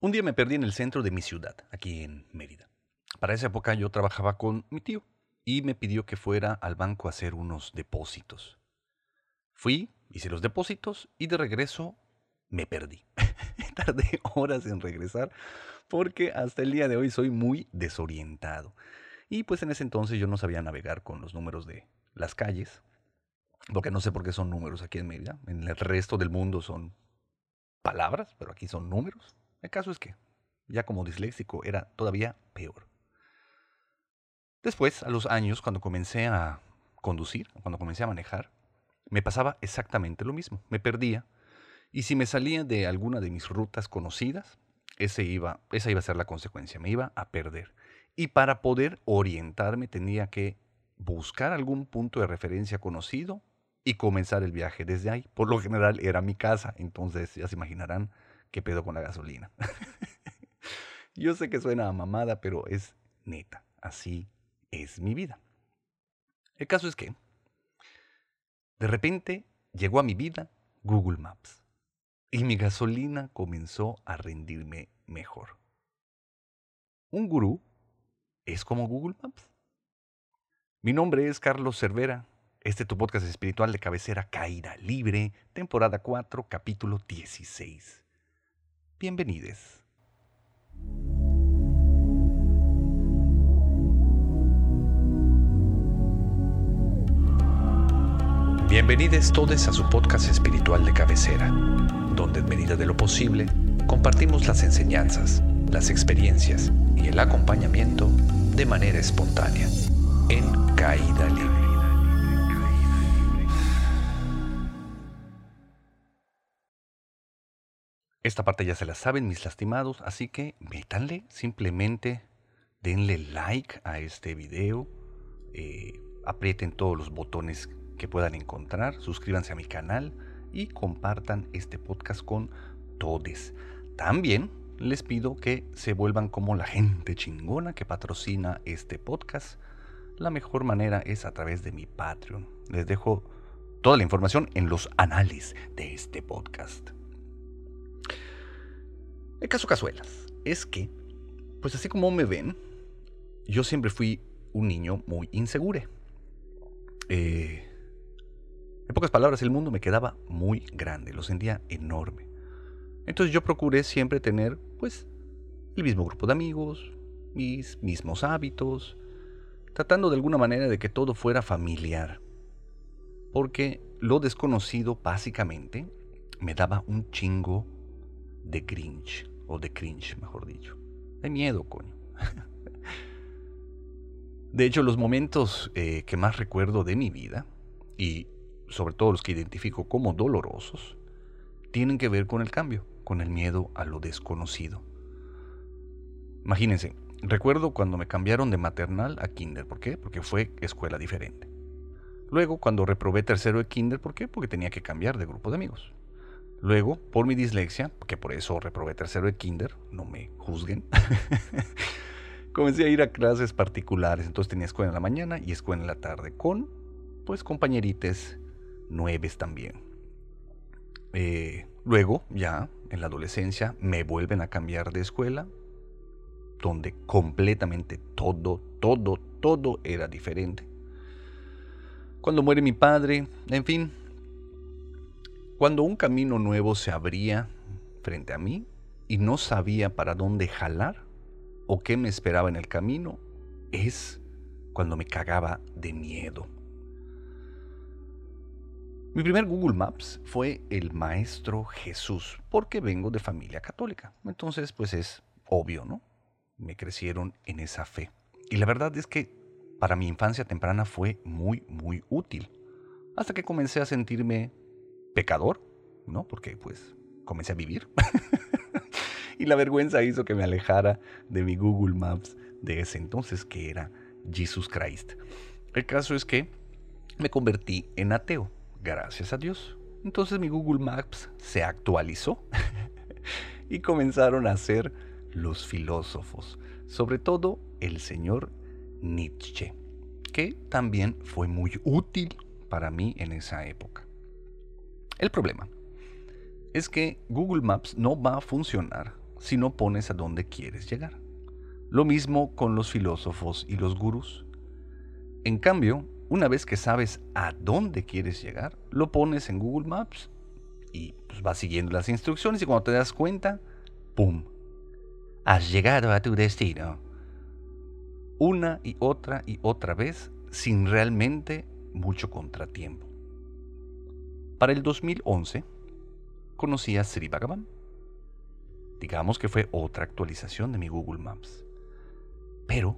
Un día me perdí en el centro de mi ciudad, aquí en Mérida. Para esa época yo trabajaba con mi tío y me pidió que fuera al banco a hacer unos depósitos. Fui, hice los depósitos y de regreso me perdí. Tardé horas en regresar porque hasta el día de hoy soy muy desorientado. Y pues en ese entonces yo no sabía navegar con los números de las calles, porque no sé por qué son números aquí en Mérida. En el resto del mundo son palabras, pero aquí son números. El caso es que, ya como disléxico, era todavía peor. Después, a los años, cuando comencé a conducir, cuando comencé a manejar, me pasaba exactamente lo mismo. Me perdía. Y si me salía de alguna de mis rutas conocidas, ese iba, esa iba a ser la consecuencia. Me iba a perder. Y para poder orientarme tenía que buscar algún punto de referencia conocido y comenzar el viaje desde ahí. Por lo general era mi casa, entonces ya se imaginarán qué pedo con la gasolina. Yo sé que suena a mamada, pero es neta, así es mi vida. El caso es que, de repente, llegó a mi vida Google Maps y mi gasolina comenzó a rendirme mejor. ¿Un gurú es como Google Maps? Mi nombre es Carlos Cervera. Este es tu podcast espiritual de cabecera Caída Libre, temporada 4, capítulo 16. Bienvenidos. Bienvenidos todos a su podcast espiritual de cabecera, donde en medida de lo posible compartimos las enseñanzas, las experiencias y el acompañamiento de manera espontánea, en caída libre. Esta parte ya se la saben mis lastimados, así que métanle, simplemente denle like a este video, eh, aprieten todos los botones que puedan encontrar, suscríbanse a mi canal y compartan este podcast con todos. También les pido que se vuelvan como la gente chingona que patrocina este podcast. La mejor manera es a través de mi Patreon. Les dejo toda la información en los anales de este podcast. El caso Cazuelas es que, pues así como me ven, yo siempre fui un niño muy inseguro. Eh, en pocas palabras, el mundo me quedaba muy grande, lo sentía enorme. Entonces yo procuré siempre tener, pues, el mismo grupo de amigos, mis mismos hábitos, tratando de alguna manera de que todo fuera familiar. Porque lo desconocido, básicamente, me daba un chingo de cringe, o de cringe, mejor dicho. De miedo, coño. De hecho, los momentos eh, que más recuerdo de mi vida, y sobre todo los que identifico como dolorosos, tienen que ver con el cambio, con el miedo a lo desconocido. Imagínense, recuerdo cuando me cambiaron de maternal a kinder, ¿por qué? Porque fue escuela diferente. Luego, cuando reprobé tercero de kinder, ¿por qué? Porque tenía que cambiar de grupo de amigos. Luego, por mi dislexia, que por eso reprobé tercero de kinder, no me juzguen, comencé a ir a clases particulares. Entonces tenía escuela en la mañana y escuela en la tarde con, pues, compañerites nueves también. Eh, luego, ya en la adolescencia, me vuelven a cambiar de escuela, donde completamente todo, todo, todo era diferente. Cuando muere mi padre, en fin, cuando un camino nuevo se abría frente a mí y no sabía para dónde jalar o qué me esperaba en el camino, es cuando me cagaba de miedo. Mi primer Google Maps fue el Maestro Jesús, porque vengo de familia católica. Entonces, pues es obvio, ¿no? Me crecieron en esa fe. Y la verdad es que para mi infancia temprana fue muy, muy útil. Hasta que comencé a sentirme pecador, ¿no? Porque pues comencé a vivir. y la vergüenza hizo que me alejara de mi Google Maps de ese entonces, que era Jesus Christ. El caso es que me convertí en ateo, gracias a Dios. Entonces mi Google Maps se actualizó y comenzaron a ser los filósofos, sobre todo el señor Nietzsche, que también fue muy útil para mí en esa época. El problema es que Google Maps no va a funcionar si no pones a dónde quieres llegar. Lo mismo con los filósofos y los gurús. En cambio, una vez que sabes a dónde quieres llegar, lo pones en Google Maps y pues, vas siguiendo las instrucciones y cuando te das cuenta, ¡pum! Has llegado a tu destino. Una y otra y otra vez sin realmente mucho contratiempo. Para el 2011 conocí a Sri Bhagavan. Digamos que fue otra actualización de mi Google Maps. Pero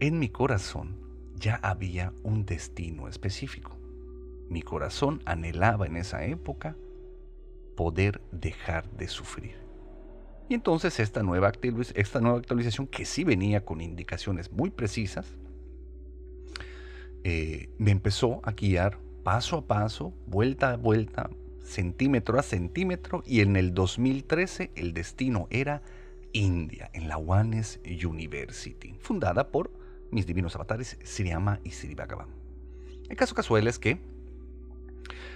en mi corazón ya había un destino específico. Mi corazón anhelaba en esa época poder dejar de sufrir. Y entonces esta nueva, actualización, que sí venía con indicaciones muy precisas, eh, me empezó a guiar paso a paso, vuelta a vuelta, centímetro a centímetro, y en el 2013 el destino era India, en la Wanes University, fundada por mis divinos avatares Sriyama y Sri Bhagavan. El caso casual es que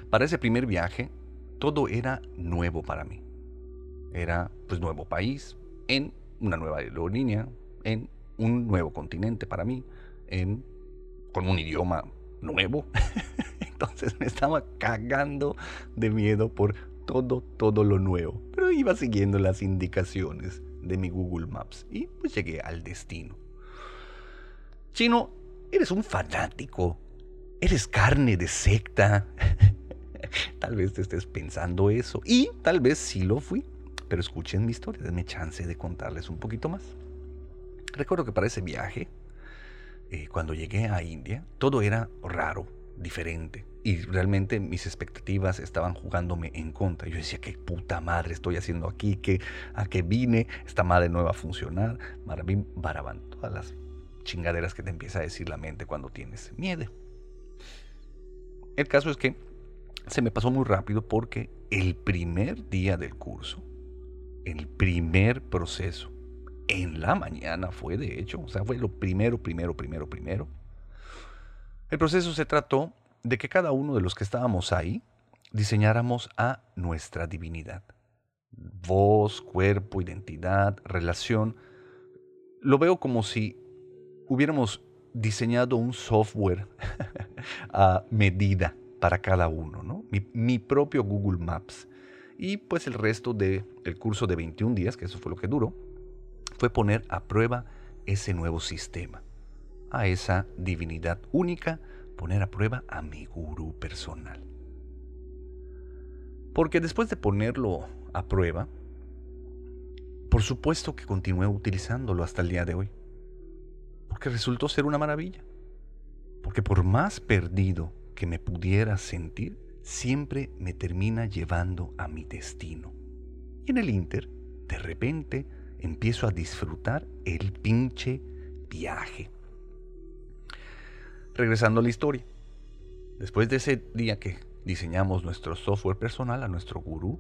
para ese primer viaje todo era nuevo para mí. Era pues nuevo país, en una nueva aerolínea, en un nuevo continente para mí, en con un idioma nuevo. Entonces me estaba cagando de miedo por todo, todo lo nuevo. Pero iba siguiendo las indicaciones de mi Google Maps y pues llegué al destino. Chino, eres un fanático. Eres carne de secta. tal vez te estés pensando eso. Y tal vez sí lo fui. Pero escuchen mi historia, denme chance de contarles un poquito más. Recuerdo que para ese viaje eh, cuando llegué a India, todo era raro, diferente. Y realmente mis expectativas estaban jugándome en contra. Yo decía, qué puta madre estoy haciendo aquí, que a qué vine, esta madre no va a funcionar. Marabim, baraban, todas las chingaderas que te empieza a decir la mente cuando tienes miedo. El caso es que se me pasó muy rápido porque el primer día del curso, el primer proceso, en la mañana fue, de hecho, o sea, fue lo primero, primero, primero, primero. El proceso se trató de que cada uno de los que estábamos ahí diseñáramos a nuestra divinidad. Voz, cuerpo, identidad, relación. Lo veo como si hubiéramos diseñado un software a medida para cada uno, ¿no? Mi, mi, propio Google Maps. Y pues el resto del curso de 21 días, que eso fue lo que duró, fue poner a prueba ese nuevo sistema, a esa divinidad única, poner a prueba a mi gurú personal. Porque después de ponerlo a prueba, por supuesto que continué utilizándolo hasta el día de hoy. Porque resultó ser una maravilla. Porque por más perdido que me pudiera sentir, siempre me termina llevando a mi destino. Y en el Inter, de repente, empiezo a disfrutar el pinche viaje. Regresando a la historia. Después de ese día que diseñamos nuestro software personal a nuestro gurú,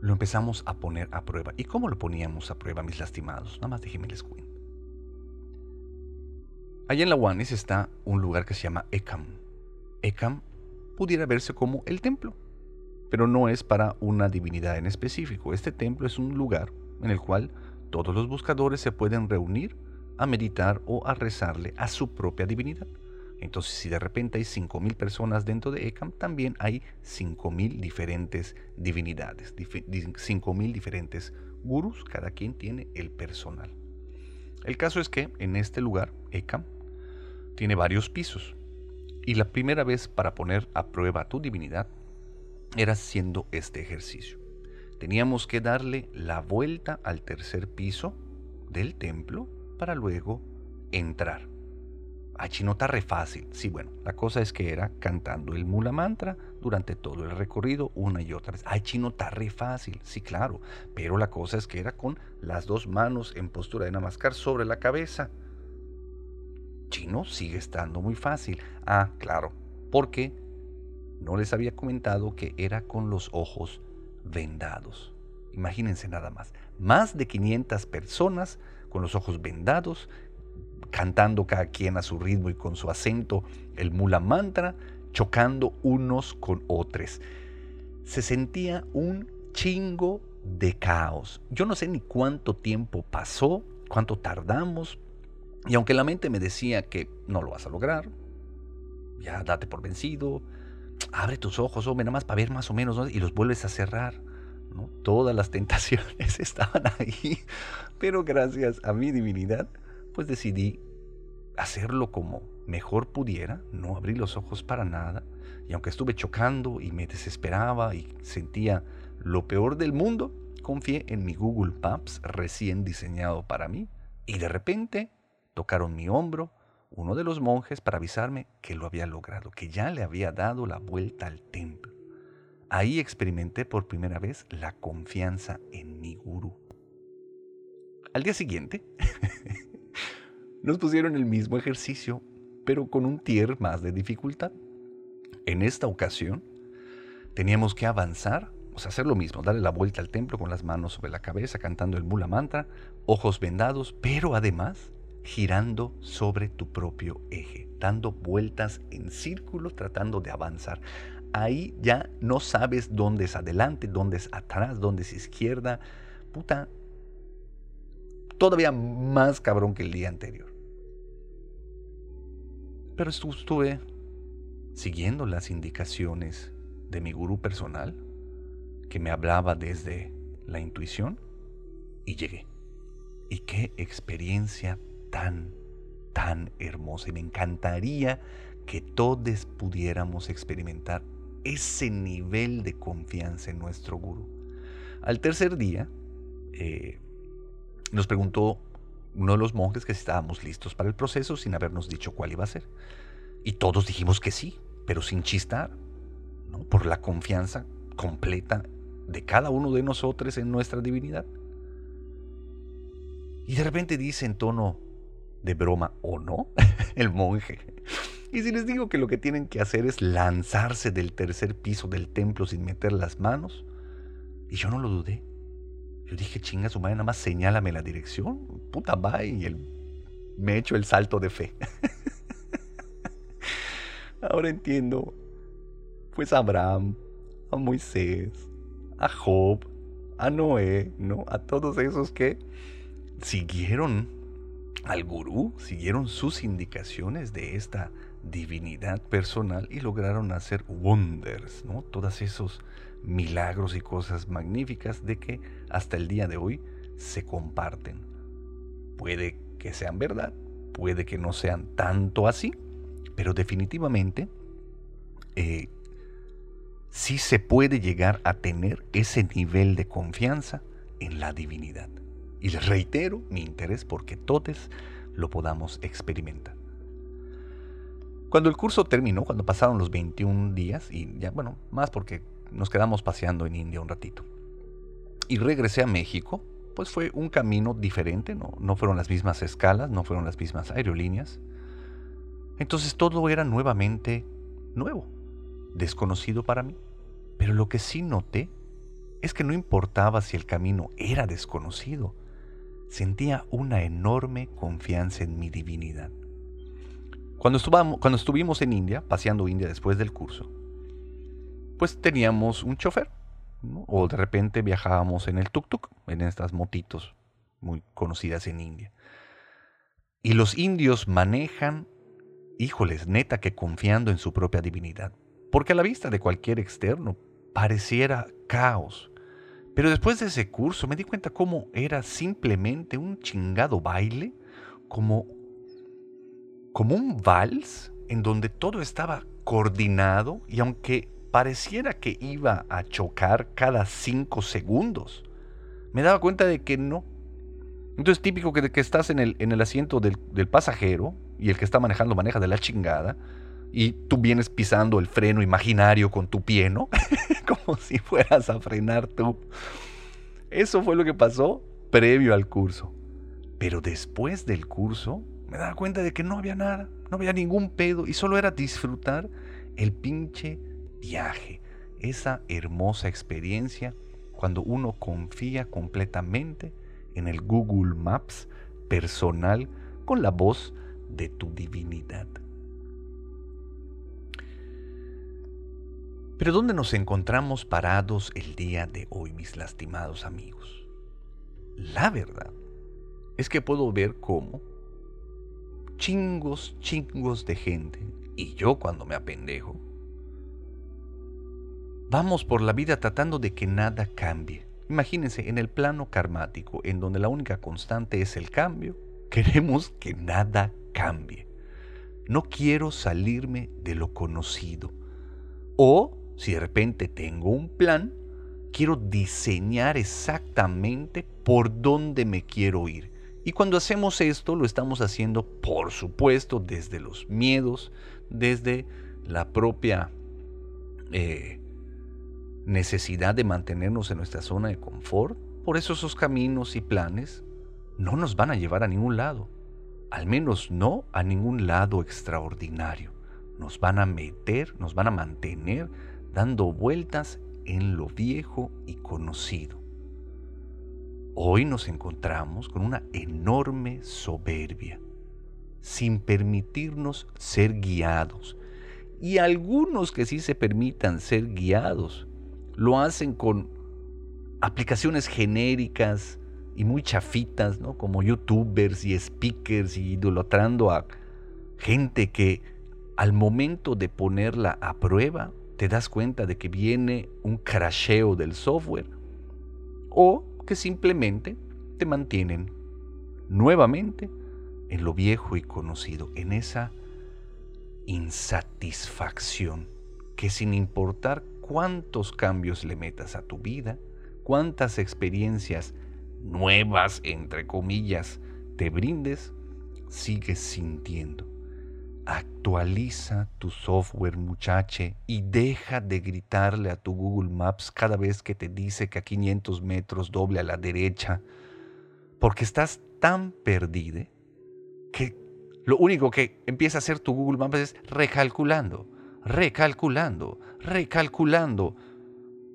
lo empezamos a poner a prueba. ¿Y cómo lo poníamos a prueba, mis lastimados? Nada más déjenme les cuento. Allá en la Wanis está un lugar que se llama Ekam. Ekam pudiera verse como el templo, pero no es para una divinidad en específico. Este templo es un lugar en el cual todos los buscadores se pueden reunir a meditar o a rezarle a su propia divinidad. Entonces, si de repente hay 5.000 personas dentro de ECAM, también hay 5.000 diferentes divinidades, 5.000 diferentes gurús, cada quien tiene el personal. El caso es que en este lugar, ECAM, tiene varios pisos. Y la primera vez para poner a prueba tu divinidad era haciendo este ejercicio teníamos que darle la vuelta al tercer piso del templo para luego entrar. Ay, chino, está re fácil. Sí, bueno, la cosa es que era cantando el mula mantra durante todo el recorrido una y otra vez. Ay, chino, está re fácil. Sí, claro. Pero la cosa es que era con las dos manos en postura de namaskar sobre la cabeza. Chino sigue estando muy fácil. Ah, claro. Porque no les había comentado que era con los ojos vendados. Imagínense nada más. Más de 500 personas con los ojos vendados, cantando cada quien a su ritmo y con su acento el mula mantra, chocando unos con otros. Se sentía un chingo de caos. Yo no sé ni cuánto tiempo pasó, cuánto tardamos, y aunque la mente me decía que no lo vas a lograr, ya date por vencido, abre tus ojos, hombre, nada más para ver más o menos, y los vuelves a cerrar. Todas las tentaciones estaban ahí, pero gracias a mi divinidad, pues decidí hacerlo como mejor pudiera, no abrí los ojos para nada, y aunque estuve chocando y me desesperaba y sentía lo peor del mundo, confié en mi Google Maps recién diseñado para mí, y de repente tocaron mi hombro uno de los monjes para avisarme que lo había logrado, que ya le había dado la vuelta al templo. Ahí experimenté por primera vez la confianza en mi gurú. Al día siguiente, nos pusieron el mismo ejercicio, pero con un tier más de dificultad. En esta ocasión, teníamos que avanzar, o sea, hacer lo mismo, darle la vuelta al templo con las manos sobre la cabeza, cantando el mula mantra, ojos vendados, pero además girando sobre tu propio eje, dando vueltas en círculo, tratando de avanzar. Ahí ya no sabes dónde es adelante, dónde es atrás, dónde es izquierda. Puta, todavía más cabrón que el día anterior. Pero estuve siguiendo las indicaciones de mi gurú personal, que me hablaba desde la intuición, y llegué. Y qué experiencia tan, tan hermosa. Y me encantaría que todos pudiéramos experimentar ese nivel de confianza en nuestro gurú. Al tercer día, eh, nos preguntó uno de los monjes que si estábamos listos para el proceso sin habernos dicho cuál iba a ser. Y todos dijimos que sí, pero sin chistar, ¿no? por la confianza completa de cada uno de nosotros en nuestra divinidad. Y de repente dice en tono de broma o no, el monje. Y si les digo que lo que tienen que hacer es lanzarse del tercer piso del templo sin meter las manos, y yo no lo dudé. Yo dije, chinga su madre, nada más señálame la dirección, puta va, y el, me echo el salto de fe. Ahora entiendo, pues a Abraham, a Moisés, a Job, a Noé, ¿no? A todos esos que siguieron al gurú, siguieron sus indicaciones de esta divinidad personal y lograron hacer wonders, ¿no? Todos esos milagros y cosas magníficas de que hasta el día de hoy se comparten. Puede que sean verdad, puede que no sean tanto así, pero definitivamente eh, sí se puede llegar a tener ese nivel de confianza en la divinidad. Y les reitero mi interés porque todos lo podamos experimentar. Cuando el curso terminó, cuando pasaron los 21 días, y ya, bueno, más porque nos quedamos paseando en India un ratito, y regresé a México, pues fue un camino diferente, no, no fueron las mismas escalas, no fueron las mismas aerolíneas. Entonces todo era nuevamente nuevo, desconocido para mí. Pero lo que sí noté es que no importaba si el camino era desconocido, sentía una enorme confianza en mi divinidad. Cuando, cuando estuvimos en India, paseando India después del curso, pues teníamos un chofer, o de repente viajábamos en el tuk-tuk, en estas motitos muy conocidas en India. Y los indios manejan, híjoles, neta que confiando en su propia divinidad, porque a la vista de cualquier externo pareciera caos, pero después de ese curso me di cuenta cómo era simplemente un chingado baile, como, como un vals en donde todo estaba coordinado y aunque pareciera que iba a chocar cada cinco segundos, me daba cuenta de que no. Entonces típico que, estás en el, en el asiento del, del pasajero y el que está manejando maneja de la chingada y tú vienes pisando el freno imaginario con tu pie, ¿no? Como si fueras a frenar tú. Eso fue lo que pasó previo al curso. Pero después del curso me daba cuenta de que no había nada, no había ningún pedo y solo era disfrutar el pinche viaje, esa hermosa experiencia cuando uno confía completamente en el Google Maps personal con la voz de tu divinidad. Pero ¿dónde nos encontramos parados el día de hoy, mis lastimados amigos? La verdad es que puedo ver cómo chingos, chingos de gente, y yo cuando me apendejo, vamos por la vida tratando de que nada cambie. Imagínense, en el plano karmático, en donde la única constante es el cambio, queremos que nada cambie. No quiero salirme de lo conocido. O si de repente tengo un plan, quiero diseñar exactamente por dónde me quiero ir. Y cuando hacemos esto, lo estamos haciendo, por supuesto, desde los miedos, desde la propia eh, necesidad de mantenernos en nuestra zona de confort. Por eso esos caminos y planes no nos van a llevar a ningún lado. Al menos no a ningún lado extraordinario. Nos van a meter, nos van a mantener dando vueltas en lo viejo y conocido. Hoy nos encontramos con una enorme soberbia, sin permitirnos ser guiados. Y algunos que sí se permitan ser guiados, lo hacen con aplicaciones genéricas y muy chafitas, ¿no? Como youtubers y speakers y idolatrando a gente que al momento de ponerla a prueba te das cuenta de que viene un crasheo del software o que simplemente te mantienen nuevamente en lo viejo y conocido, en esa insatisfacción que sin importar cuántos cambios le metas a tu vida, cuántas experiencias nuevas, entre comillas, te brindes, sigues sintiendo Actualiza tu software, muchache, y deja de gritarle a tu Google Maps cada vez que te dice que a 500 metros doble a la derecha, porque estás tan perdido que lo único que empieza a hacer tu Google Maps es recalculando, recalculando, recalculando.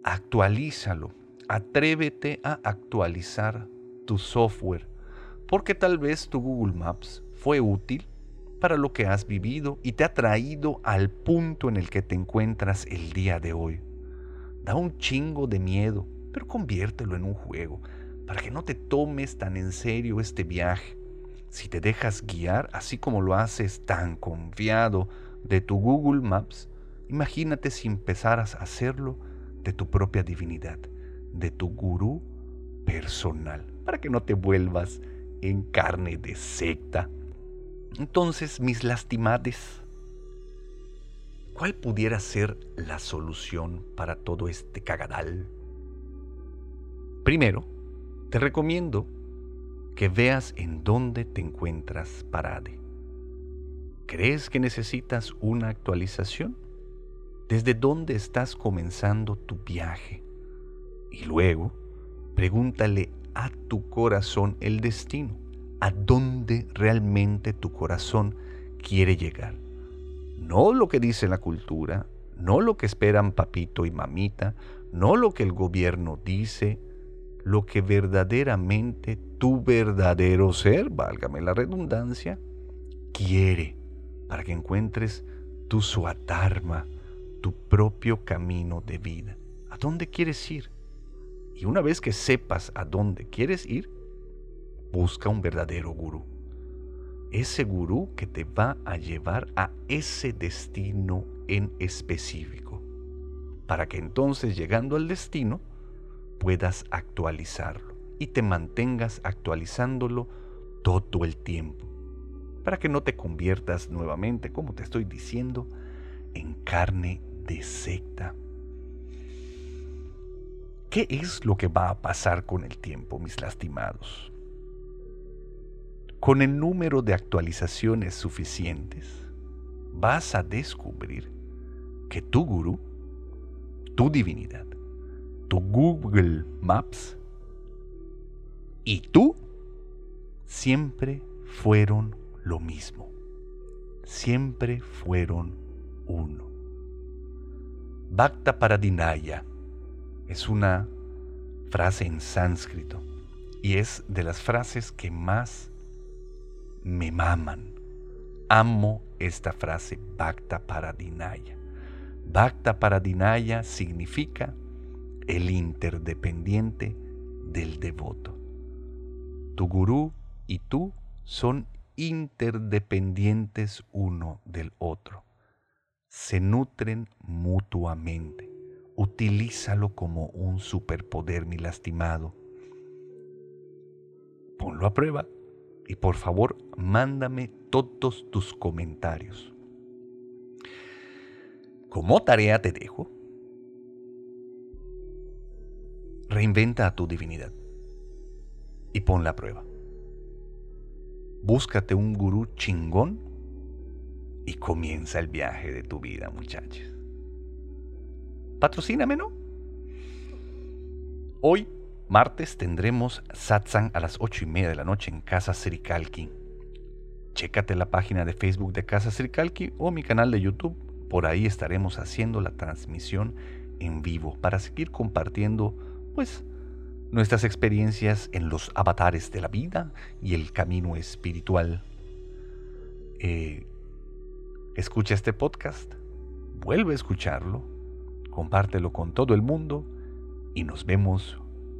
Actualízalo, atrévete a actualizar tu software, porque tal vez tu Google Maps fue útil para lo que has vivido y te ha traído al punto en el que te encuentras el día de hoy. Da un chingo de miedo, pero conviértelo en un juego, para que no te tomes tan en serio este viaje. Si te dejas guiar, así como lo haces tan confiado de tu Google Maps, imagínate si empezaras a hacerlo de tu propia divinidad, de tu gurú personal, para que no te vuelvas en carne de secta entonces, mis lastimades, ¿cuál pudiera ser la solución para todo este cagadal? Primero, te recomiendo que veas en dónde te encuentras parade. ¿Crees que necesitas una actualización? ¿Desde dónde estás comenzando tu viaje? Y luego, pregúntale a tu corazón el destino a dónde realmente tu corazón quiere llegar. No lo que dice la cultura, no lo que esperan papito y mamita, no lo que el gobierno dice, lo que verdaderamente tu verdadero ser, válgame la redundancia, quiere para que encuentres tu suatarma, tu propio camino de vida. ¿A dónde quieres ir? Y una vez que sepas a dónde quieres ir, Busca un verdadero gurú. Ese gurú que te va a llevar a ese destino en específico. Para que entonces llegando al destino puedas actualizarlo y te mantengas actualizándolo todo el tiempo. Para que no te conviertas nuevamente, como te estoy diciendo, en carne de secta. ¿Qué es lo que va a pasar con el tiempo, mis lastimados? Con el número de actualizaciones suficientes, vas a descubrir que tu gurú, tu divinidad, tu Google Maps y tú siempre fueron lo mismo. Siempre fueron uno. Bhakta Paradinaya es una frase en sánscrito y es de las frases que más me maman. Amo esta frase Bhakta Paradinaya. Bhakta Paradinaya significa el interdependiente del devoto. Tu gurú y tú son interdependientes uno del otro. Se nutren mutuamente. Utilízalo como un superpoder, mi lastimado. Ponlo a prueba y por favor mándame todos tus comentarios. Como tarea te dejo, reinventa a tu divinidad y ponla a prueba. Búscate un gurú chingón y comienza el viaje de tu vida, muchachos. Patrocíname, ¿no? Hoy, martes, tendremos satsang a las ocho y media de la noche en Casa Srikalki. Chécate la página de Facebook de Casa Srikalki o mi canal de YouTube. Por ahí estaremos haciendo la transmisión en vivo para seguir compartiendo, pues, nuestras experiencias en los avatares de la vida y el camino espiritual. Eh, escucha este podcast, vuelve a escucharlo, compártelo con todo el mundo y nos vemos